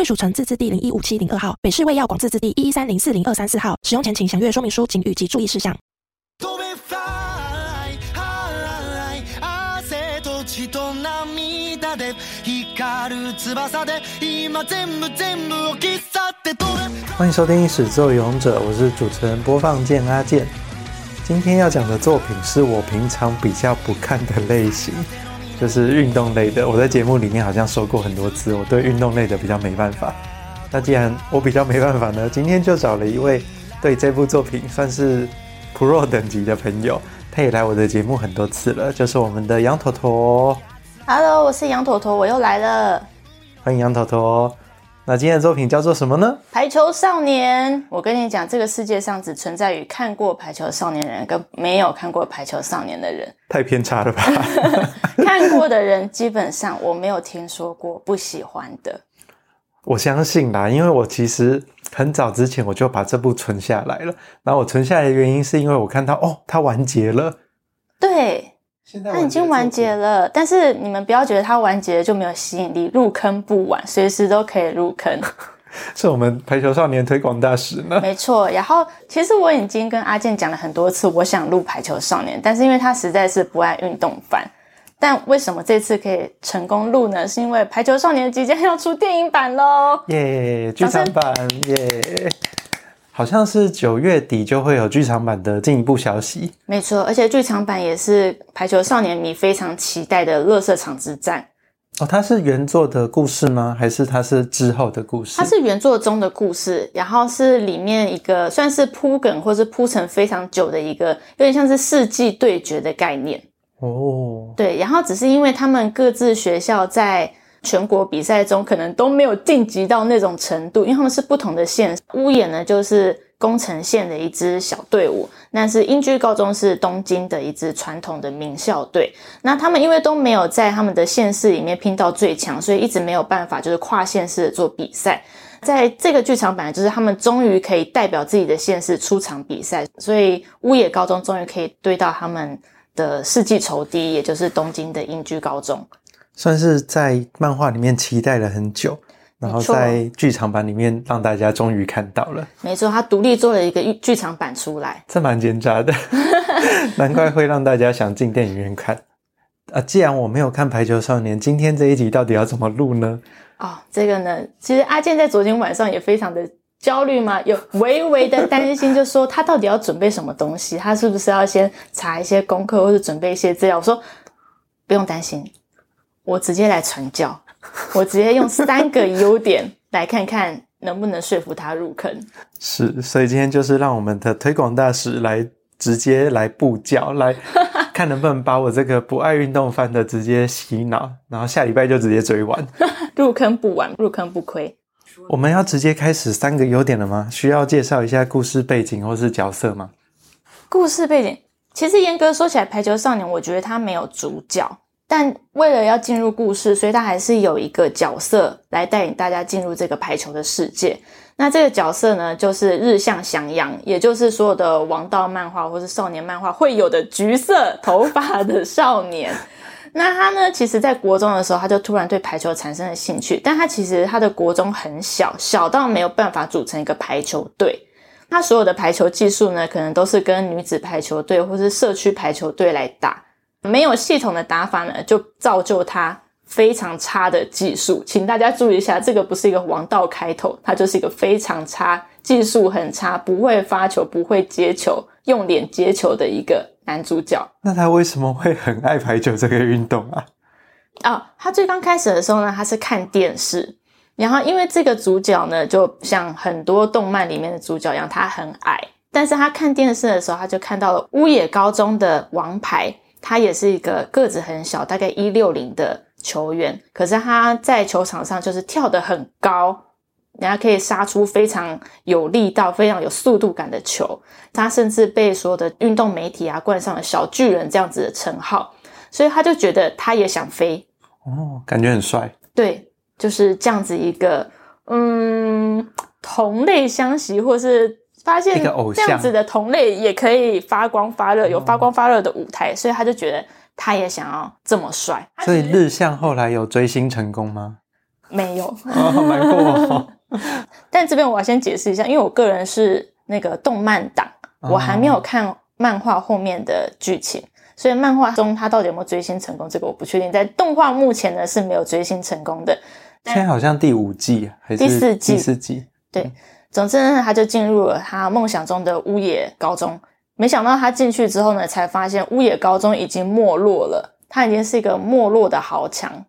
贵属城自治地零一五七零二号，北市卫药广自治地一一三零四零二三四号。使用前请详阅说明书、警语及注意事项。欢迎收听《始作俑者》，我是主持人播放键阿健。今天要讲的作品是我平常比较不看的类型。就是运动类的，我在节目里面好像说过很多次，我对运动类的比较没办法。那既然我比较没办法呢，今天就找了一位对这部作品算是 Pro 等级的朋友，他也来我的节目很多次了，就是我们的羊驼驼。Hello，我是羊驼驼，我又来了。欢迎羊驼驼。那今天的作品叫做什么呢？排球少年。我跟你讲，这个世界上只存在于看过排球少年的人跟没有看过排球少年的人。太偏差了吧？看过的人基本上我没有听说过不喜欢的。我相信啦，因为我其实很早之前我就把这部存下来了。然后我存下来的原因是因为我看到哦，它完结了。对。它已经完结了，但是你们不要觉得它完结了就没有吸引力，入坑不晚，随时都可以入坑。是我们排球少年推广大使呢？没错。然后其实我已经跟阿健讲了很多次，我想录排球少年，但是因为他实在是不爱运动番。但为什么这次可以成功录呢？是因为排球少年即将要出电影版喽！耶，剧场版耶！好像是九月底就会有剧场版的进一步消息。没错，而且剧场版也是排球少年迷非常期待的乐色场之战。哦，它是原作的故事吗？还是它是之后的故事？它是原作中的故事，然后是里面一个算是铺梗或是铺陈非常久的一个，有点像是世纪对决的概念。哦，对，然后只是因为他们各自学校在。全国比赛中可能都没有晋级到那种程度，因为他们是不同的县。屋野呢，就是宫城县的一支小队伍，那是英居高中是东京的一支传统的名校队。那他们因为都没有在他们的县市里面拼到最强，所以一直没有办法就是跨县市做比赛。在这个剧场版，就是他们终于可以代表自己的县市出场比赛，所以屋野高中终于可以对到他们的世纪仇敌，也就是东京的英居高中。算是在漫画里面期待了很久，然后在剧场版里面让大家终于看到了。没错，他独立做了一个剧场版出来，这蛮奸诈的，难怪会让大家想进电影院看。啊，既然我没有看《排球少年》，今天这一集到底要怎么录呢？哦，这个呢，其实阿健在昨天晚上也非常的焦虑嘛，有微微的担心，就说他到底要准备什么东西，他是不是要先查一些功课，或者准备一些资料？我说不用担心。我直接来传教，我直接用三个优点来看看能不能说服他入坑。是，所以今天就是让我们的推广大使来直接来布教，来 看能不能把我这个不爱运动番的直接洗脑，然后下礼拜就直接追完。入坑不晚，入坑不亏。我们要直接开始三个优点了吗？需要介绍一下故事背景或是角色吗？故事背景其实严格说起来，《排球少年》我觉得他没有主角。但为了要进入故事，所以他还是有一个角色来带领大家进入这个排球的世界。那这个角色呢，就是日向翔阳，也就是所有的王道漫画或是少年漫画会有的橘色头发的少年。那他呢，其实在国中的时候，他就突然对排球产生了兴趣。但他其实他的国中很小，小到没有办法组成一个排球队。他所有的排球技术呢，可能都是跟女子排球队或是社区排球队来打。没有系统的打法呢，就造就他非常差的技术。请大家注意一下，这个不是一个王道开头，他就是一个非常差、技术很差、不会发球、不会接球、用脸接球的一个男主角。那他为什么会很爱排球这个运动啊？哦，他最刚开始的时候呢，他是看电视，然后因为这个主角呢，就像很多动漫里面的主角一样，他很矮，但是他看电视的时候，他就看到了乌野高中的王牌。他也是一个个子很小，大概一六零的球员，可是他在球场上就是跳得很高，人家可以杀出非常有力道、非常有速度感的球。他甚至被所有的运动媒体啊冠上了“小巨人”这样子的称号，所以他就觉得他也想飞。哦，感觉很帅。对，就是这样子一个，嗯，同类相吸，或是发现这样子的同类也可以发光发热，有发光发热的舞台，所以他就觉得他也想要这么帅。所以日向后来有追星成功吗？没有，难过、哦。但这边我要先解释一下，因为我个人是那个动漫党，我还没有看漫画后面的剧情。所以漫画中他到底有没有追星成功，这个我不确定。在动画目前呢是没有追星成功的。现在好像第五季还是第四季？第四季。对，嗯、总之呢，他就进入了他梦想中的乌野高中。没想到他进去之后呢，才发现乌野高中已经没落了，他已经是一个没落的豪强。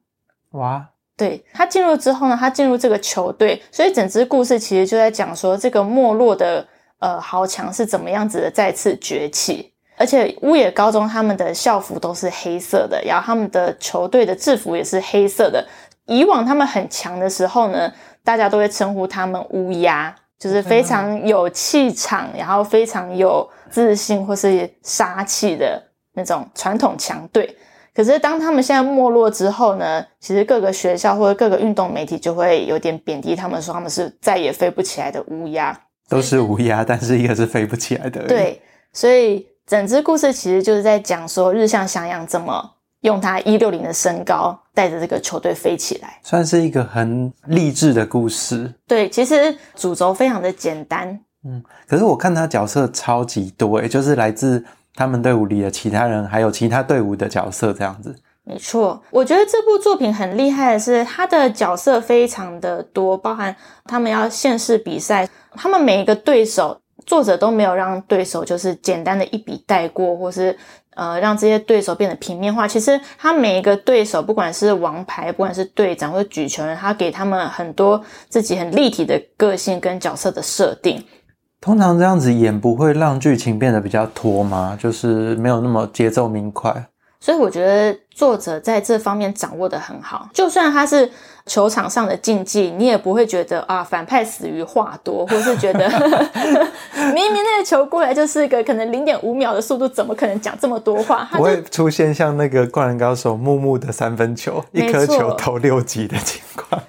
哇！对，他进入之后呢，他进入这个球队，所以整支故事其实就在讲说这个没落的呃豪强是怎么样子的再次崛起。而且乌野高中他们的校服都是黑色的，然后他们的球队的制服也是黑色的。以往他们很强的时候呢，大家都会称呼他们乌鸦，就是非常有气场，然后非常有自信或是杀气的那种传统强队。可是当他们现在没落之后呢，其实各个学校或者各个运动媒体就会有点贬低他们，说他们是再也飞不起来的乌鸦。都是乌鸦，但是一个是飞不起来的。对，所以。整支故事其实就是在讲说日向翔阳怎么用他一六零的身高带着这个球队飞起来，算是一个很励志的故事。对，其实主轴非常的简单。嗯，可是我看他角色超级多诶，就是来自他们队伍里的其他人，还有其他队伍的角色这样子。没错，我觉得这部作品很厉害的是他的角色非常的多，包含他们要现世比赛，他们每一个对手。作者都没有让对手就是简单的一笔带过，或是呃让这些对手变得平面化。其实他每一个对手，不管是王牌，不管是队长或者举球人，他给他们很多自己很立体的个性跟角色的设定。通常这样子演不会让剧情变得比较拖吗？就是没有那么节奏明快。所以我觉得作者在这方面掌握的很好。就算他是球场上的竞技，你也不会觉得啊，反派死于话多，或是觉得 明明那个球过来就是一个可能零点五秒的速度，怎么可能讲这么多话？不会出现像那个灌篮高手木木的三分球，一颗球投六级的情况。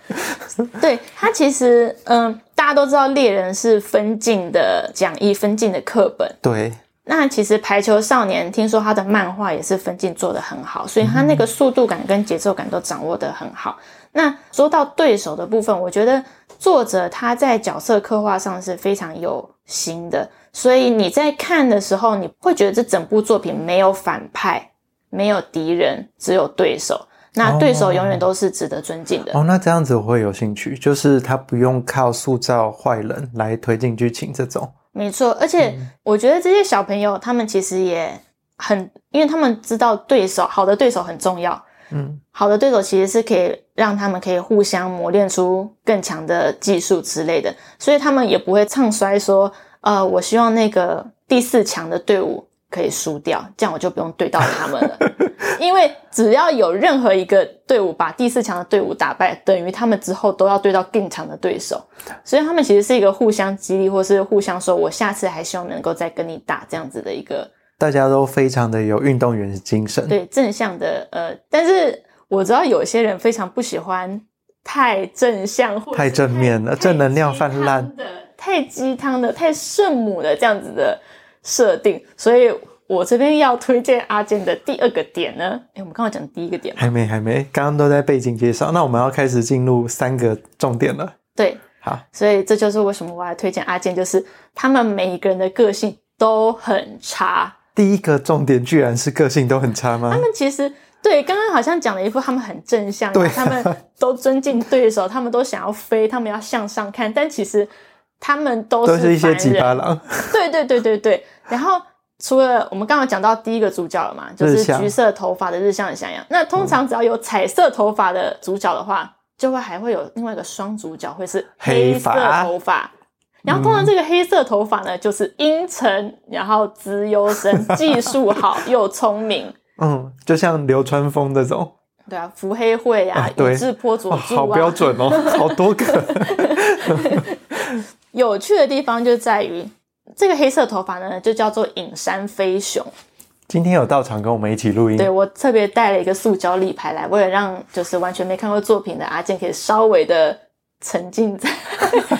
对，他其实，嗯，大家都知道猎人是分镜的讲义，分镜的课本。对。那其实排球少年听说他的漫画也是分镜做得很好，所以他那个速度感跟节奏感都掌握得很好。那说到对手的部分，我觉得作者他在角色刻画上是非常有心的，所以你在看的时候，你会觉得这整部作品没有反派，没有敌人，只有对手。那对手永远都是值得尊敬的。哦，那这样子我会有兴趣，就是他不用靠塑造坏人来推进剧情这种。没错，而且我觉得这些小朋友他们其实也很，因为他们知道对手，好的对手很重要。嗯，好的对手其实是可以让他们可以互相磨练出更强的技术之类的，所以他们也不会唱衰说，呃，我希望那个第四强的队伍可以输掉，这样我就不用对到他们了。因为只要有任何一个队伍把第四强的队伍打败，等于他们之后都要对到更强的对手，所以他们其实是一个互相激励，或是互相说“我下次还希望能够再跟你打”这样子的一个。大家都非常的有运动员精神，对正向的呃，但是我知道有些人非常不喜欢太正向或太，太正面了，正能量泛滥的，太鸡汤的，太圣母的这样子的设定，所以。我这边要推荐阿健的第二个点呢，诶我们刚刚讲第一个点还没还没，刚刚都在背景介绍，那我们要开始进入三个重点了。对，好，所以这就是为什么我要推荐阿健，就是他们每一个人的个性都很差。第一个重点居然是个性都很差吗？他们其实对刚刚好像讲了一副他们很正向，对，他们都尊敬对手，他们都想要飞，他们要向上看，但其实他们都是都是一些机掰郎。对对对对对，然后。除了我们刚刚讲到第一个主角了嘛，就是橘色头发的日向翔阳。那通常只要有彩色头发的主角的话，就会还会有另外一个双主角，会是黑色头发。然后通常这个黑色头发呢，就是阴沉，然后资优生，技术好 又聪明。嗯，就像流川枫这种。对啊，伏黑会啊，宇智波佐助啊，好标准哦，好多个。有趣的地方就在于这个黑色头发呢，就叫做影山飞雄。今天有到场跟我们一起录音，对，我特别带了一个塑胶立牌来，为了让就是完全没看过作品的阿健可以稍微的沉浸在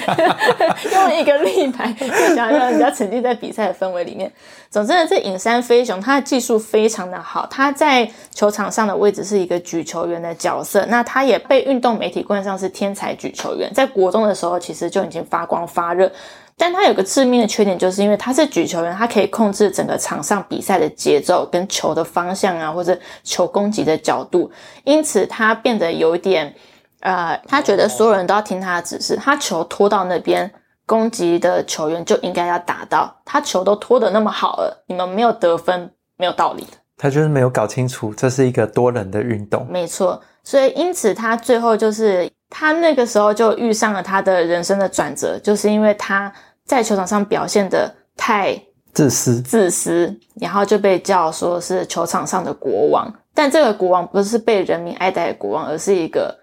用一个立牌，就想要让人家沉浸在比赛的氛围里面。总之呢，这影山飞雄他的技术非常的好，他在球场上的位置是一个举球员的角色，那他也被运动媒体冠上是天才举球员，在国中的时候其实就已经发光发热。但他有个致命的缺点，就是因为他是举球员，他可以控制整个场上比赛的节奏跟球的方向啊，或者球攻击的角度，因此他变得有点，呃，他觉得所有人都要听他的指示，他球拖到那边，攻击的球员就应该要打到，他球都拖得那么好了，你们没有得分，没有道理。他就是没有搞清楚这是一个多人的运动，没错，所以因此他最后就是。他那个时候就遇上了他的人生的转折，就是因为他在球场上表现得太自私，自私，然后就被叫说是球场上的国王。但这个国王不是被人民爱戴的国王，而是一个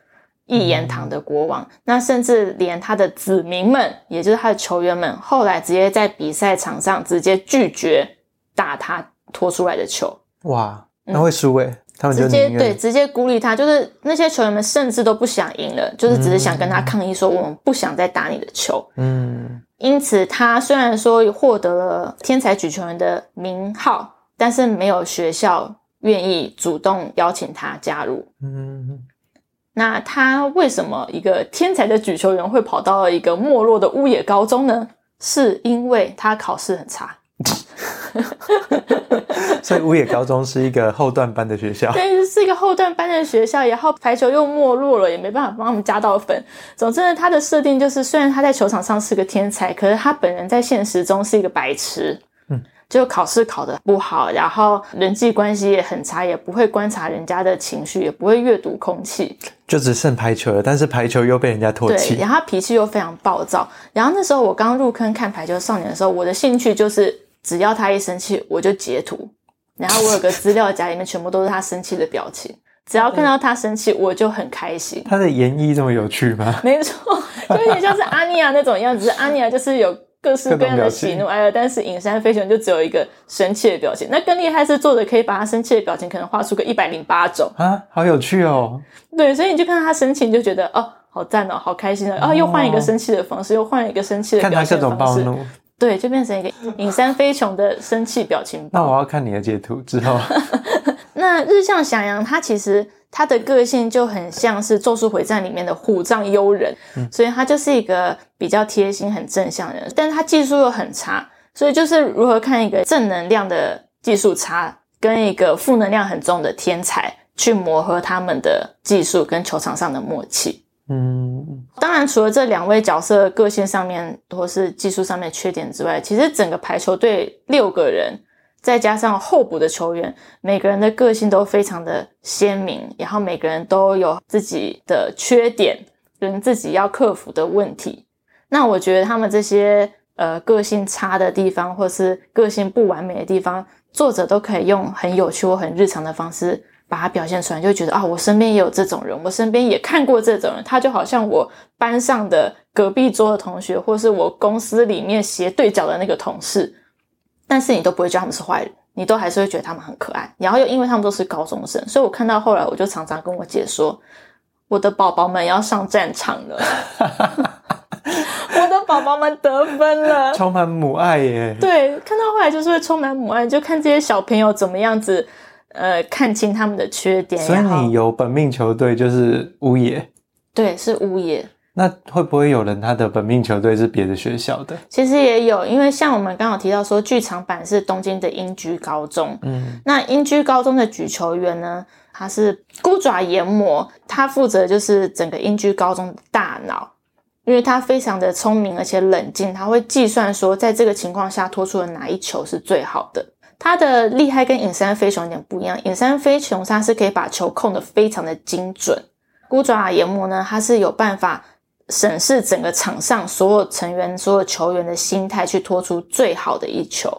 一言堂的国王。嗯。那甚至连他的子民们，也就是他的球员们，后来直接在比赛场上直接拒绝打他拖出来的球。哇，那会输诶、欸。他们直接对，直接孤立他，就是那些球员们甚至都不想赢了，就是只是想跟他抗议说，我们不想再打你的球。嗯，因此他虽然说获得了天才举球员的名号，但是没有学校愿意主动邀请他加入。嗯，那他为什么一个天才的举球员会跑到了一个没落的乌野高中呢？是因为他考试很差。所以乌野高中是一个后段班的学校，对，是一个后段班的学校，然后排球又没落了，也没办法帮他们加到分。总之呢，他的设定就是，虽然他在球场上是个天才，可是他本人在现实中是一个白痴，嗯，就考试考得不好，然后人际关系也很差，也不会观察人家的情绪，也不会阅读空气，就只剩排球了。但是排球又被人家唾弃，对，然后他脾气又非常暴躁。然后那时候我刚入坑看排球少年的时候，我的兴趣就是。只要他一生气，我就截图，然后我有个资料夹，里面全部都是他生气的表情。只要看到他生气，我就很开心。他的演绎这么有趣吗？没错，就有点像是阿尼亚那种样子。阿尼亚就是有各式各样的喜怒哀乐，但是影山飞熊就只有一个生气的表情。那更厉害是作者可以把他生气的表情可能画出个一百零八种啊，好有趣哦。对，所以你就看到他生气，你就觉得哦，好赞哦，好开心哦。啊，又换一个生气的方式，又换一个生气的表情方式。看他各种暴怒。对，就变成一个影山飞熊的生气表情包。那我要看你的截图之后。那日向翔阳他其实他的个性就很像是《咒术回战》里面的虎杖悠仁，嗯，所以他就是一个比较贴心、很正向的人。但是他技术又很差，所以就是如何看一个正能量的技术差，跟一个负能量很重的天才去磨合他们的技术跟球场上的默契。嗯，当然，除了这两位角色个性上面或是技术上面缺点之外，其实整个排球队六个人，再加上候补的球员，每个人的个性都非常的鲜明，然后每个人都有自己的缺点跟自己要克服的问题。那我觉得他们这些呃个性差的地方，或是个性不完美的地方，作者都可以用很有趣或很日常的方式。把它表现出来，就觉得啊，我身边也有这种人，我身边也看过这种人，他就好像我班上的隔壁桌的同学，或是我公司里面斜对角的那个同事，但是你都不会觉得他们是坏人，你都还是会觉得他们很可爱。然后又因为他们都是高中生，所以我看到后来，我就常常跟我姐说，我的宝宝们要上战场了，我的宝宝们得分了，充满母爱耶。对，看到后来就是会充满母爱，就看这些小朋友怎么样子。呃，看清他们的缺点。所以你有本命球队就是乌野，对，是乌野。那会不会有人他的本命球队是别的学校的？其实也有，因为像我们刚好提到说，剧场版是东京的英居高中。嗯，那英居高中的举球员呢，他是孤爪研磨，他负责就是整个英居高中的大脑，因为他非常的聪明而且冷静，他会计算说，在这个情况下拖出的哪一球是最好的。他的厉害跟隐山飞熊有点不一样，隐山飞熊他是可以把球控得非常的精准，孤爪研磨呢，他是有办法审视整个场上所有成员、所有球员的心态，去拖出最好的一球。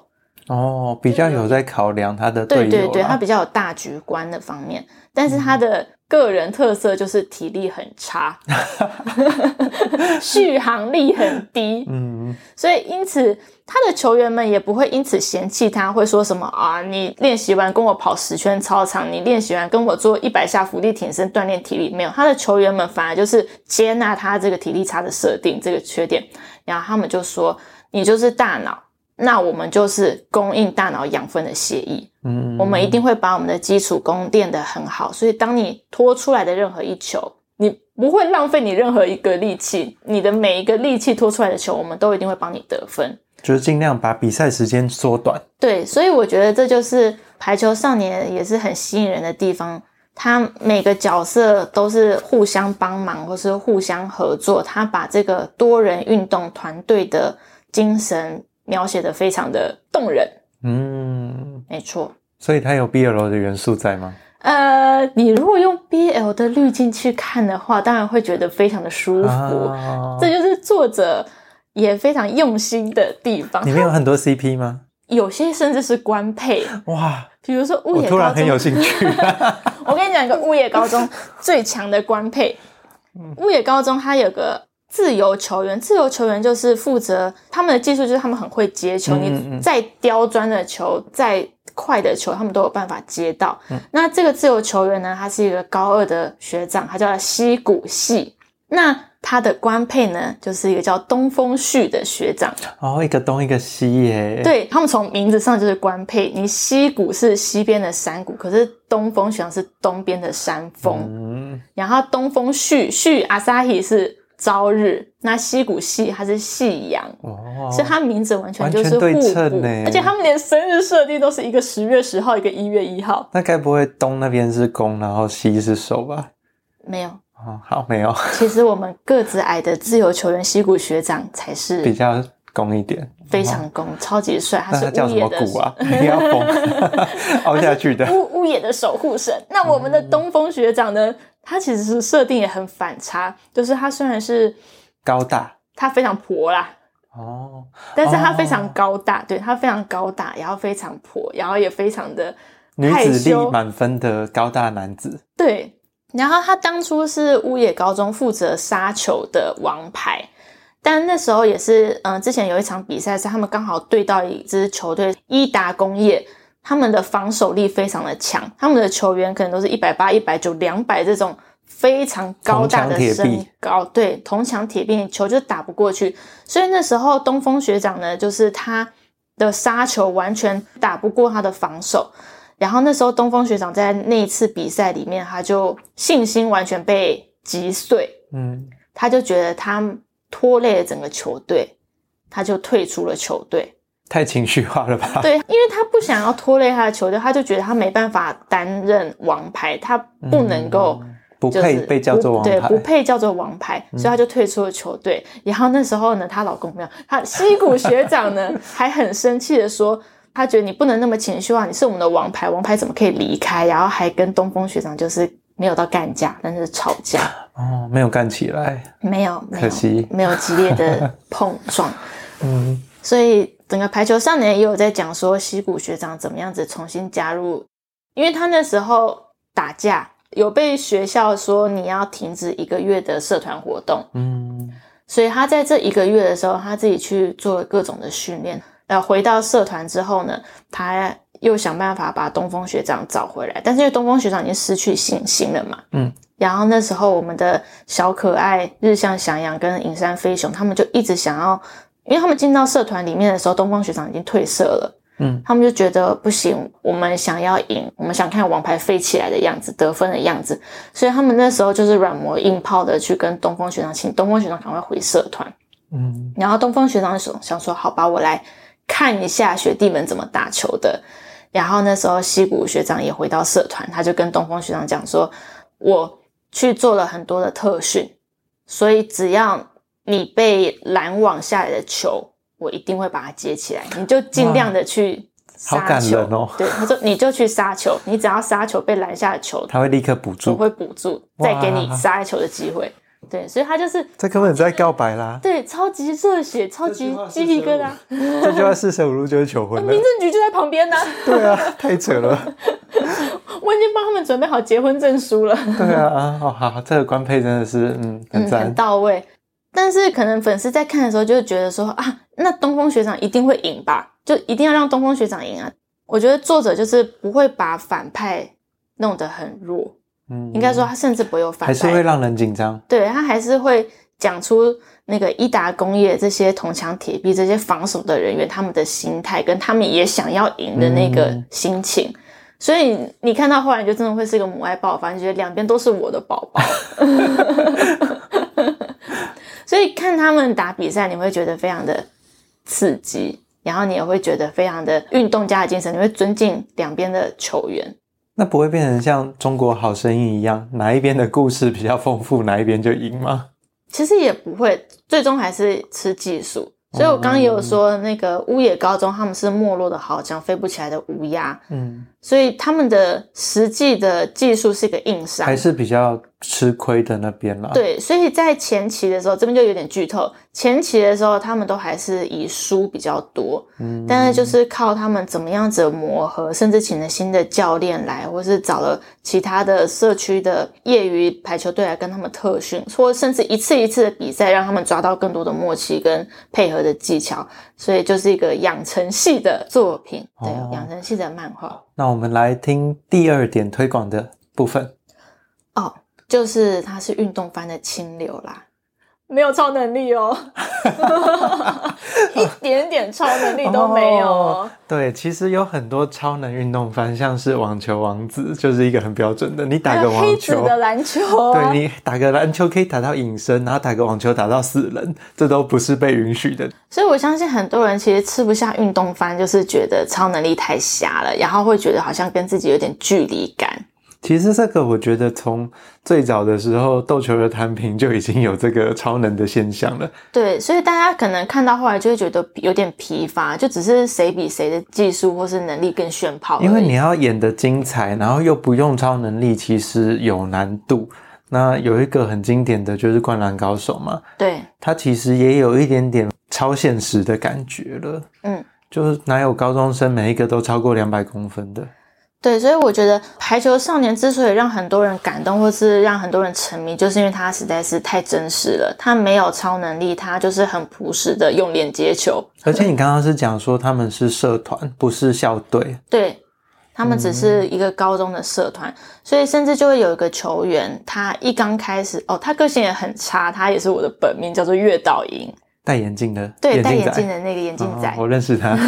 哦，比较有在考量他的队友。对对对，他比较有大局观的方面，但是他的个人特色就是体力很差，续航力很低。嗯，所以因此他的球员们也不会因此嫌弃他，会说什么啊？你练习完跟我跑十圈操场，你练习完跟我做一百下伏地挺身锻炼体力，没有。他的球员们反而就是接纳他这个体力差的设定，这个缺点，然后他们就说：“你就是大脑。”那我们就是供应大脑养分的协议，嗯，我们一定会把我们的基础功练得很好，所以当你拖出来的任何一球，你不会浪费你任何一个力气，你的每一个力气拖出来的球，我们都一定会帮你得分，就是尽量把比赛时间缩短。对，所以我觉得这就是排球少年也是很吸引人的地方，他每个角色都是互相帮忙或是互相合作，他把这个多人运动团队的精神。描写的非常的动人，嗯，没错。所以它有 BL 的元素在吗？呃，你如果用 BL 的滤镜去看的话，当然会觉得非常的舒服。啊、这就是作者也非常用心的地方。里面有很多 CP 吗？有些甚至是官配。哇，比如说物业高中，我突然很有兴趣。我跟你讲一个物业高中最强的官配。物业高中它有个。自由球员，自由球员就是负责他们的技术，就是他们很会接球。嗯嗯，你再刁钻的球，再快的球，他们都有办法接到。嗯、那这个自由球员呢，他是一个高二的学长，他叫西谷系。那他的官配呢，就是一个叫东风旭的学长。哦，一个东一个西耶。对，他们从名字上就是官配。你西谷是西边的山谷，可是东风学长是东边的山峰。嗯。然后东风旭旭阿萨希是。朝日，那西谷系它是夕阳，哦，所以它名字完全就是互补，而且他们连生日设定都是一个十月十号，一个一月一号。那该不会东那边是攻，然后西是守吧？没有，哦，好，没有。其实我们个子矮的自由球员西谷学长才是比较攻一点，非常攻，超级帅。他是乌野的，你要攻 凹下去的屋屋野的守护神。那我们的东风学长呢？他其实是设定也很反差，就是他虽然是高大，他非常婆啦，哦，但是他非常高大，哦、对，他非常高大，然后非常婆，然后也非常的，女子力满分的高大男子。对，然后他当初是乌野高中负责杀球的王牌，但那时候也是，嗯、呃，之前有一场比赛是他们刚好对到一支球队伊达工业。他们的防守力非常的强，他们的球员可能都是一百八、一百九、两百这种非常高大的身高，对，铜墙铁壁，球就打不过去。所以那时候东风学长呢，就是他的杀球完全打不过他的防守。然后那时候东风学长在那一次比赛里面，他就信心完全被击碎，嗯，他就觉得他拖累了整个球队，他就退出了球队。太情绪化了吧？对，因为他不想要拖累他的球队，他就觉得他没办法担任王牌，他不能够、就是，不配被叫做王牌，对，不配叫做王牌，所以他就退出了球队。嗯、然后那时候呢，她老公没有，他西谷学长呢 还很生气的说，他觉得你不能那么情绪化，你是我们的王牌，王牌怎么可以离开？然后还跟东风学长就是没有到干架，但是吵架哦，没有干起来，没有，没有，可惜没有激烈的碰撞，嗯，所以。整个排球少年也有在讲说西谷学长怎么样子重新加入，因为他那时候打架有被学校说你要停止一个月的社团活动，嗯，所以他在这一个月的时候，他自己去做各种的训练，然后回到社团之后呢，他又想办法把东风学长找回来，但是因为东风学长已经失去信心了嘛，嗯，然后那时候我们的小可爱日向翔阳跟影山飞雄他们就一直想要。因为他们进到社团里面的时候，东方学长已经退社了。嗯，他们就觉得不行，我们想要赢，我们想看王牌飞起来的样子，得分的样子。所以他们那时候就是软磨硬泡的去跟东方学长请东方学长赶快回社团。嗯，然后东方学长想想说，好吧，我来看一下学弟们怎么打球的。然后那时候西谷学长也回到社团，他就跟东方学长讲说，我去做了很多的特训，所以只要。你被拦网下来的球，我一定会把它接起来。你就尽量的去杀球。好感人哦。对，他说你就去杀球，你只要杀球被拦下的球，他会立刻补助，我会补助，再给你杀球的机会。对，所以他就是这根本在告白啦。对，超级热血，超级鸡皮疙瘩。这句话四舍五入就是求婚。民政局就在旁边呢。对啊，太扯了。我已经帮他们准备好结婚证书了。对啊，哦好，这个官配真的是嗯很赞、嗯，很到位。但是可能粉丝在看的时候就会觉得说啊，那东风学长一定会赢吧？就一定要让东风学长赢啊！我觉得作者就是不会把反派弄得很弱，嗯，应该说他甚至不会有反派，还是会让人紧张。对，他还是会讲出那个伊达工业这些铜墙铁壁、这些防守的人员他们的心态，跟他们也想要赢的那个心情。嗯、所以你看到后来，就真的会是一个母爱爆发，你觉得两边都是我的宝宝。所以看他们打比赛，你会觉得非常的刺激，然后你也会觉得非常的运动家的精神，你会尊敬两边的球员。那不会变成像中国好声音一样，哪一边的故事比较丰富，哪一边就赢吗？其实也不会，最终还是吃技术。所以我刚刚也有说，那个乌野高中他们是没落的好像飞不起来的乌鸦。嗯，所以他们的实际的技术是一个硬伤，还是比较。吃亏的那边了，对，所以在前期的时候，这边就有点剧透。前期的时候，他们都还是以输比较多，嗯，但是就是靠他们怎么样子磨合，甚至请了新的教练来，或是找了其他的社区的业余排球队来跟他们特训，或甚至一次一次的比赛，让他们抓到更多的默契跟配合的技巧，所以就是一个养成系的作品，对，哦，养成系的漫画。那我们来听第二点推广的部分。哦。就是他是运动番的清流啦，没有超能力哦，一点点超能力都没有。哦。对，其实有很多超能运动番，像是网球王子，就是一个很标准的。你打个网球，的篮球，对，你打个篮球可以打到隐身，然后打个网球打到死人，这都不是被允许的。所以我相信很多人其实吃不下运动番，就是觉得超能力太瞎了，然后会觉得好像跟自己有点距离感。其实这个我觉得从最早的时候，斗球的弹平就已经有这个超能的现象了。对，所以大家可能看到后来就会觉得有点疲乏，就只是谁比谁的技术或是能力更炫炮。因为你要演的精彩，然后又不用超能力，其实有难度。那有一个很经典的就是《灌篮高手》嘛，对，它其实也有一点点超现实的感觉了。嗯，就是哪有高中生每一个都超过两百公分的？对，所以我觉得《排球少年》之所以让很多人感动，或是让很多人沉迷，就是因为他实在是太真实了。他没有超能力，他就是很朴实的用脸接球。而且你刚刚是讲说他们是社团，不是校队。对，他们只是一个高中的社团，嗯、所以甚至就会有一个球员，他一刚开始哦，他个性也很差，他也是我的本命，叫做月岛萤，戴眼镜的，对，戴眼镜的那个眼镜仔，哦，我认识他，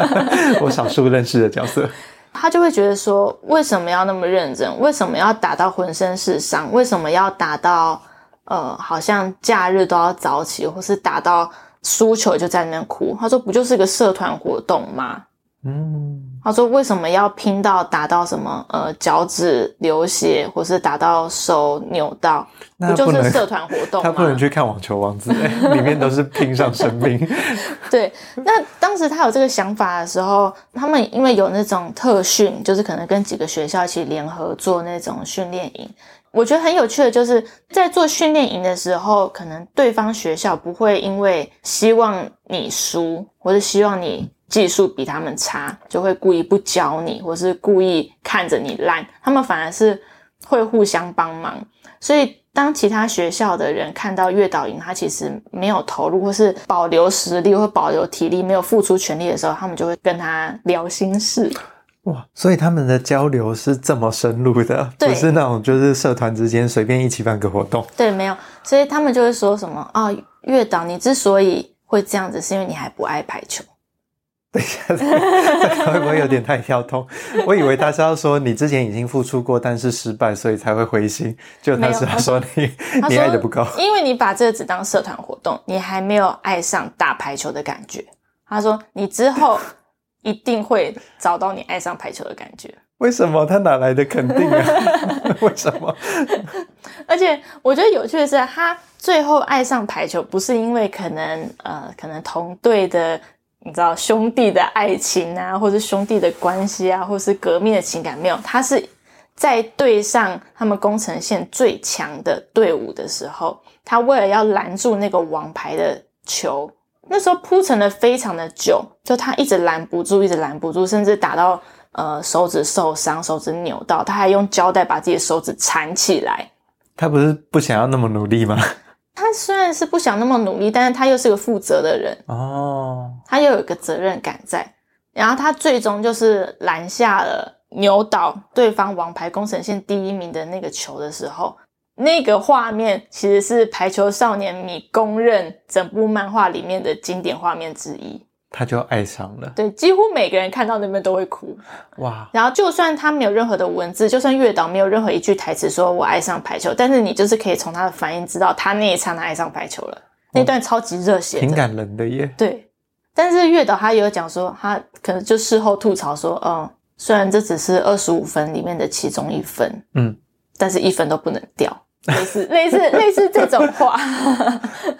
我少数认识的角色。他就会觉得说，为什么要那么认真？为什么要打到浑身是伤？为什么要打到呃，好像假日都要早起，或是打到输球就在那哭？他说，不就是个社团活动吗？嗯。他说：“为什么要拼到打到什么呃脚趾流血，或是打到手扭到？不，不就是社团活动吗？他不能去看网球王子，里面都是拼上生命。对，那当时他有这个想法的时候，他们因为有那种特训，就是可能跟几个学校一起联合做那种训练营。我觉得很有趣的就是在做训练营的时候，可能对方学校不会因为希望你输，或者希望你。”技术比他们差，就会故意不教你，或是故意看着你烂。他们反而是会互相帮忙。所以，当其他学校的人看到月岛营他其实没有投入，或是保留实力，或保留体力，没有付出全力的时候，他们就会跟他聊心事。哇！所以他们的交流是这么深入的，不是那种就是社团之间随便一起办个活动。对，没有。所以他们就会说什么啊、哦，月岛，你之所以会这样子，是因为你还不爱排球。等一下，这个会不会有点太跳通？我以为他是要说你之前已经付出过，但是失败，所以才会灰心。就他是要说你 你爱的不够，因为你把这个只当社团活动，你还没有爱上打排球的感觉。他说你之后一定会找到你爱上排球的感觉。为什么他哪来的肯定啊？为什么？而且我觉得有趣的是，他最后爱上排球，不是因为可能呃，可能同队的。你知道兄弟的爱情啊，或是兄弟的关系啊，或是革命的情感没有？他是在对上他们宫城线最强的队伍的时候，他为了要拦住那个王牌的球，那时候铺陈的非常的久，就他一直拦不住，一直拦不住，甚至打到呃手指受伤，手指扭到，他还用胶带把自己的手指缠起来。他不是不想要那么努力吗？他虽然是不想那么努力，但是他又是个负责的人哦，他又有一个责任感在。然后他最终就是拦下了扭倒对方王牌宫城线第一名的那个球的时候。那个画面其实是排球少年米公认整部漫画里面的经典画面之一，他就爱上了。对，几乎每个人看到那边都会哭。哇！然后就算他没有任何的文字，就算月岛没有任何一句台词说我爱上排球，但是你就是可以从他的反应知道他那一刹那爱上排球了。那段超级热血，挺感人的耶。对，但是月岛他也有讲说，他可能就事后吐槽说，嗯，虽然这只是二十五分里面的其中一分，嗯，但是一分都不能掉。类似类似类似这种话，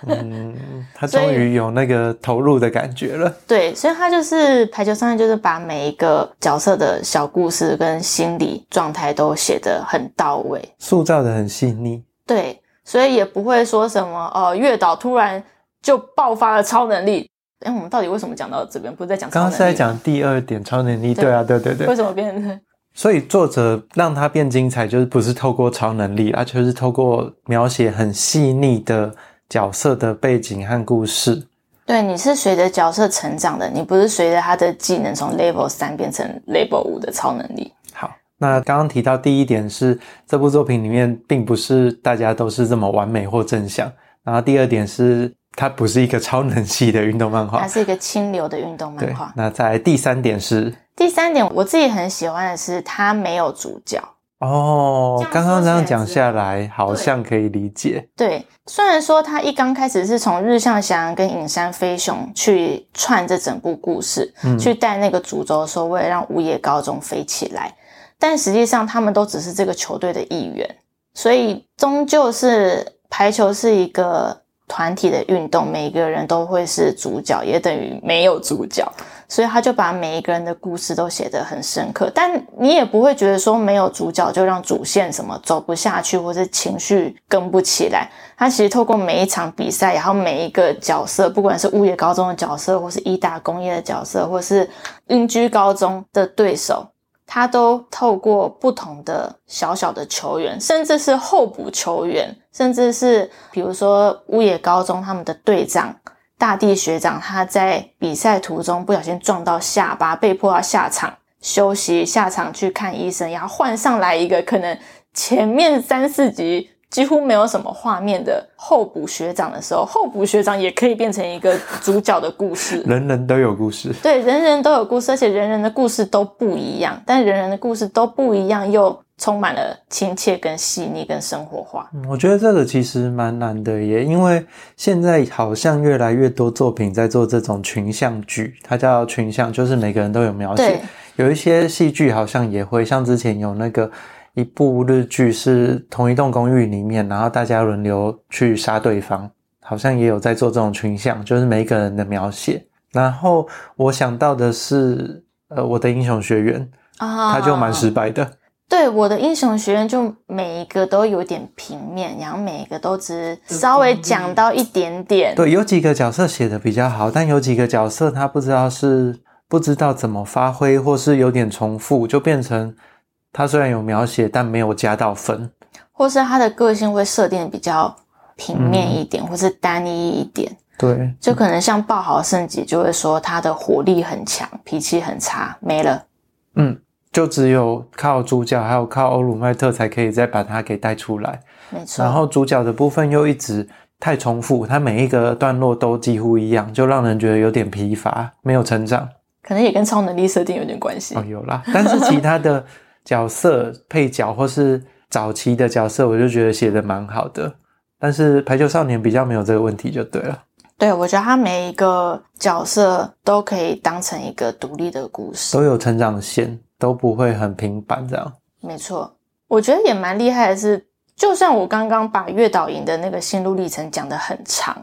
嗯，他终于有那个投入的感觉了。对，所以他就是排球少年，就是把每一个角色的小故事跟心理状态都写得很到位，塑造的很细腻。对，所以也不会说什么呃，月岛突然就爆发了超能力。哎，我们到底为什么讲到这边？不是在讲？刚刚是在讲第二点超能力。对，对啊，对对对。为什么变成？所以作者让他变精彩，就是不是透过超能力，而就是透过描写很细腻的角色的背景和故事。对，你是随着角色成长的，你不是随着他的技能从 level 三变成 level 五的超能力。好，那刚刚提到第一点是这部作品里面并不是大家都是这么完美或正向，然后第二点是它不是一个超能系的运动漫画，它是一个清流的运动漫画。那在第三点是。第三点，我自己很喜欢的是，它没有主角哦。刚刚这样讲下来，好像可以理解。对，虽然说他一刚开始是从日向翔跟影山飞雄去串这整部故事，嗯、去带那个主轴，说为了让午野高中飞起来，但实际上他们都只是这个球队的一员，所以终究是排球是一个团体的运动，每个人都会是主角，也等于没有主角。所以他就把每一个人的故事都写得很深刻，但你也不会觉得说没有主角就让主线什么走不下去，或是情绪跟不起来。他其实透过每一场比赛，然后每一个角色，不管是乌野高中的角色，或是伊达工业的角色，或是云居高中的对手，他都透过不同的小小的球员，甚至是候补球员，甚至是比如说乌野高中他们的队长。大地学长他在比赛途中不小心撞到下巴，被迫要下场休息，下场去看医生，然后换上来一个可能前面三四集几乎没有什么画面的候补学长的时候，候补学长也可以变成一个主角的故事。人人都有故事，对，人人都有故事，而且人人的故事都不一样，但人人的故事都不一样又。充满了亲切、跟细腻、跟生活化。我觉得这个其实蛮难的耶，因为现在好像越来越多作品在做这种群像剧，它叫群像，就是每个人都有描写。有一些戏剧好像也会，像之前有那个一部日剧是同一栋公寓里面，然后大家轮流去杀对方，好像也有在做这种群像，就是每一个人的描写。然后我想到的是，呃，我的英雄学院啊，它就蛮失败的。对，我的英雄学院就每一个都有点平面，然后每一个都只稍微讲到一点点。对，有几个角色写的比较好，但有几个角色他不知道是不知道怎么发挥，或是有点重复，就变成他虽然有描写，但没有加到分，或是他的个性会设定比较平面一点，嗯、或是单一一点。对，就可能像爆豪胜己就会说他的火力很强，脾气很差，没了。嗯。就只有靠主角，还有靠欧鲁麦特才可以再把他给带出来。没错。然后主角的部分又一直太重复，他每一个段落都几乎一样，就让人觉得有点疲乏，没有成长。可能也跟超能力设定有点关系。哦，有啦。但是其他的角色配角或是早期的角色，我就觉得写的蛮好的。但是排球少年比较没有这个问题，就对了。对，我觉得他每一个角色都可以当成一个独立的故事，都有成长线。都不会很平板这样，没错。我觉得也蛮厉害的是，就算我刚刚把月岛营的那个心路历程讲得很长，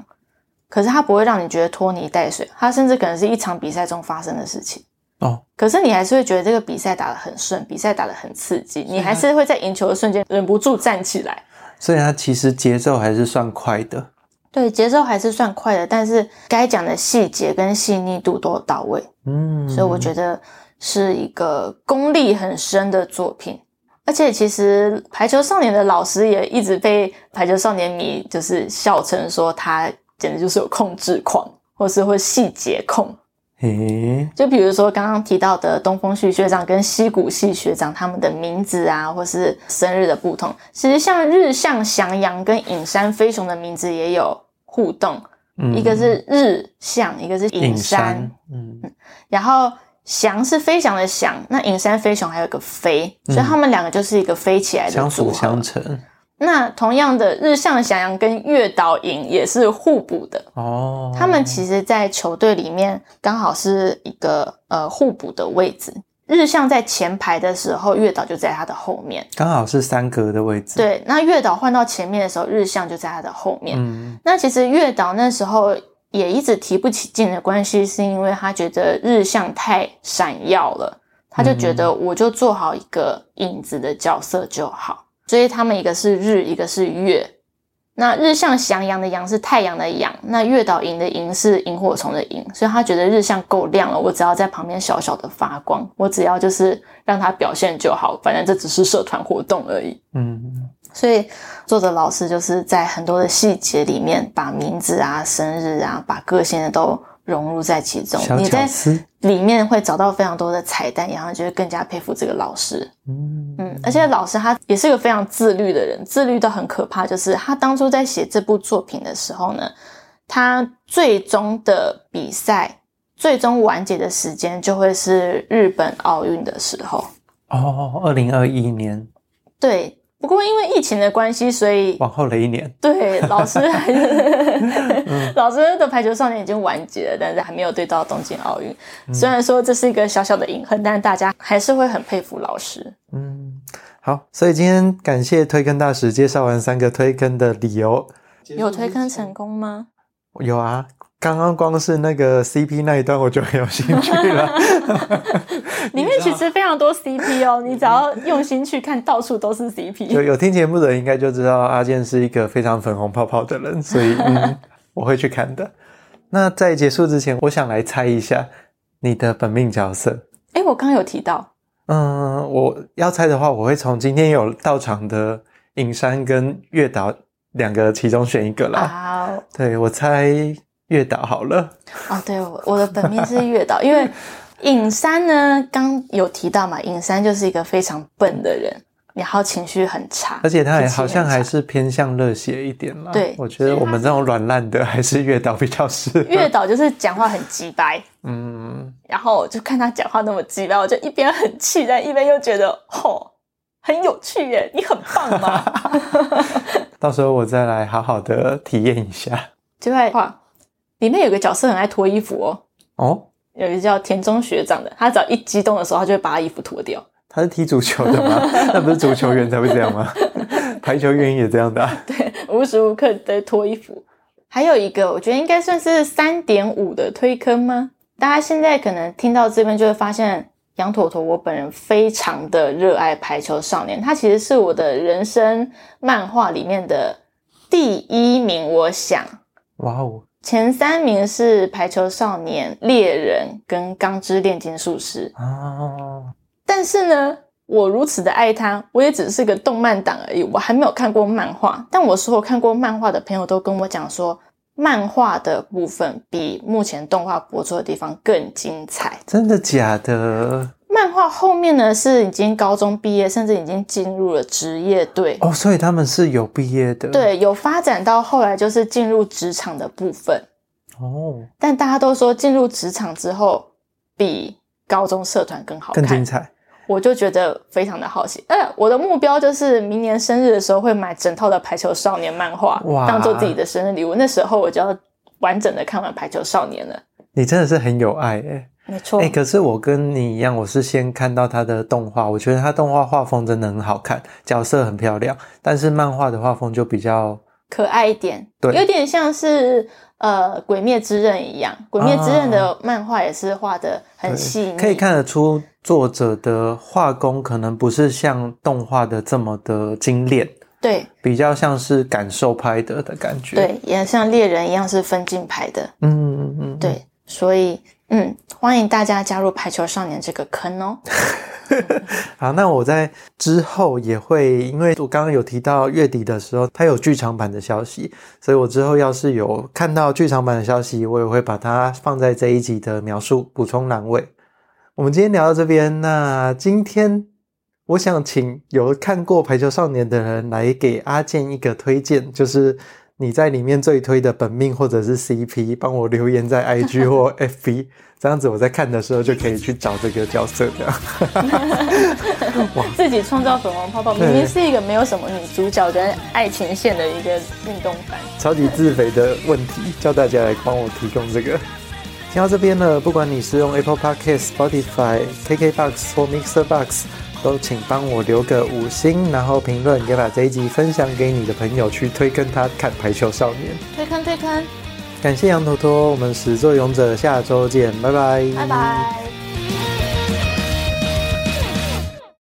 可是它不会让你觉得拖泥带水，它甚至可能是一场比赛中发生的事情哦。可是你还是会觉得这个比赛打得很顺，比赛打得很刺激，你还是会在赢球的瞬间忍不住站起来。所以它其实节奏还是算快的。对，节奏还是算快的，但是该讲的细节跟细腻度都到位。嗯，所以我觉得是一个功力很深的作品。而且其实《排球少年》的老师也一直被《排球少年》迷就是笑称说他简直就是有控制狂，或是会细节控。嘿，就比如说刚刚提到的东风旭学长跟西谷系学长他们的名字啊，或是生日的不同，其实像日向翔阳跟影山飞雄的名字也有互动，嗯、一个是日向，一个是影山，嗯，然后。翔是飞翔的翔，那影山飞雄还有一个飞，所以他们两个就是一个飞起来的。相辅相成。那同样的，日向翔阳跟月岛影也是互补的哦。他们其实，在球队里面刚好是一个呃互补的位置。日向在前排的时候，月岛就在他的后面，刚好是三格的位置。对，那月岛换到前面的时候，日向就在他的后面。嗯，那其实月岛那时候。也一直提不起劲的关系，是因为他觉得日向太闪耀了，他就觉得我就做好一个影子的角色就好。所以他们一个是日，一个是月。那日向翔阳的阳是太阳的阳，那月岛萤的萤是萤火虫的萤。所以他觉得日向够亮了，我只要在旁边小小的发光，我只要就是让他表现就好，反正这只是社团活动而已。嗯。所以，作者老师就是在很多的细节里面，把名字啊、生日啊、把个性的都融入在其中。你在里面会找到非常多的彩蛋，然后就会更加佩服这个老师。嗯嗯，而且老师他也是个非常自律的人，自律到很可怕。就是他当初在写这部作品的时候呢，他最终的比赛、最终完结的时间就会是日本奥运的时候。哦，二零二一年。对。不过因为疫情的关系，所以往后了一年。对，老师还是、嗯、老师的排球少年已经完结了，但是还没有对到东京奥运。嗯、虽然说这是一个小小的隐恨，但是大家还是会很佩服老师。嗯，好，所以今天感谢推坑大使介绍完三个推坑的理由，有推坑成功吗？有啊。刚刚光是那个 CP 那一段我就很有兴趣了，里面其实非常多 CP 哦，你只要用心去看，到处都是 CP。就有听节目的人应该就知道阿健是一个非常粉红泡泡的人，所以嗯，我会去看的。那在结束之前，我想来猜一下你的本命角色。哎，我刚刚有提到，嗯，我要猜的话，我会从今天有到场的影山跟月岛两个其中选一个啦。好，对，我猜。月岛好了哦，对，我的本命是月岛，因为 影山呢，刚有提到嘛，影山就是一个非常笨的人，然后情绪很差，而且他也好像还是偏向热血一点嘛。对，我觉得我们这种软烂的还是月岛比较适合。月岛就是讲话很直白，嗯，然后我就看他讲话那么直白，我就一边很气，但一边又觉得哦，很有趣耶，你很棒嘛。到时候我再来好好的体验一下。就会话。里面有个角色很爱脱衣服哦。哦，有一个叫田中学长的，他只要一激动的时候，他就会把他衣服脱掉。他是踢足球的吗？那不是足球员才会这样吗？排球员也这样的啊。对，无时无刻在脱衣服。还有一个，我觉得应该算是三点五的推坑吗？大家现在可能听到这边就会发现，羊驼驼我本人非常的热爱排球少年，他其实是我的人生漫画里面的第一名。我想，哇哦。前三名是《排球少年》、《猎人》跟《钢之炼金术师》哦，但是呢，我如此的爱他，我也只是个动漫党而已，我还没有看过漫画。但我所有看过漫画的朋友都跟我讲说，漫画的部分比目前动画播出的地方更精彩。真的假的？漫画后面呢，是已经高中毕业，甚至已经进入了职业队哦，所以他们是有毕业的，对，有发展到后来就是进入职场的部分哦。但大家都说进入职场之后比高中社团更好看，更精彩，我就觉得非常的好奇。呃，我的目标就是明年生日的时候会买整套的《排球少年》漫画，哇，当做自己的生日礼物。那时候我就要完整的看完《排球少年》了。你真的是很有爱欸。没错，哎，可是我跟你一样，我是先看到他的动画，我觉得他动画画风真的很好看，角色很漂亮，但是漫画的画风就比较可爱一点，对，有点像是呃《鬼灭之刃》一样，《鬼灭之刃》的漫画也是画的很细腻，可以看得出作者的画工可能不是像动画的这么的精炼。对，比较像是感受拍的的感觉。对，也像猎人一样是分镜拍的。嗯嗯嗯，对，所以嗯，欢迎大家加入排球少年这个坑哦。好，那我在之后也会，因为我刚刚有提到月底的时候，它有剧场版的消息，所以我之后要是有看到剧场版的消息，我也会把它放在这一集的描述补充栏位。我们今天聊到这边，那今天我想请有看过《排球少年》的人来给阿健一个推荐，就是你在里面最推的本命或者是 CP，帮我留言在 IG 或 FB。这样子我在看的时候就可以去找这个角色的。自己创造粉红泡泡，明明是一个没有什么女主角跟爱情线的一个运动番，超级自肥的问题，叫大家来帮我提供这个。听到这边呢，不管你是用 Apple Podcast、Spotify、KKBox 或 Mixer Box，都请帮我留个五星，然后评论，也把这一集分享给你的朋友去推坑他看《排球少年》。推坑推坑。感谢羊驼驼，我们始作俑者下周见，拜拜，拜拜。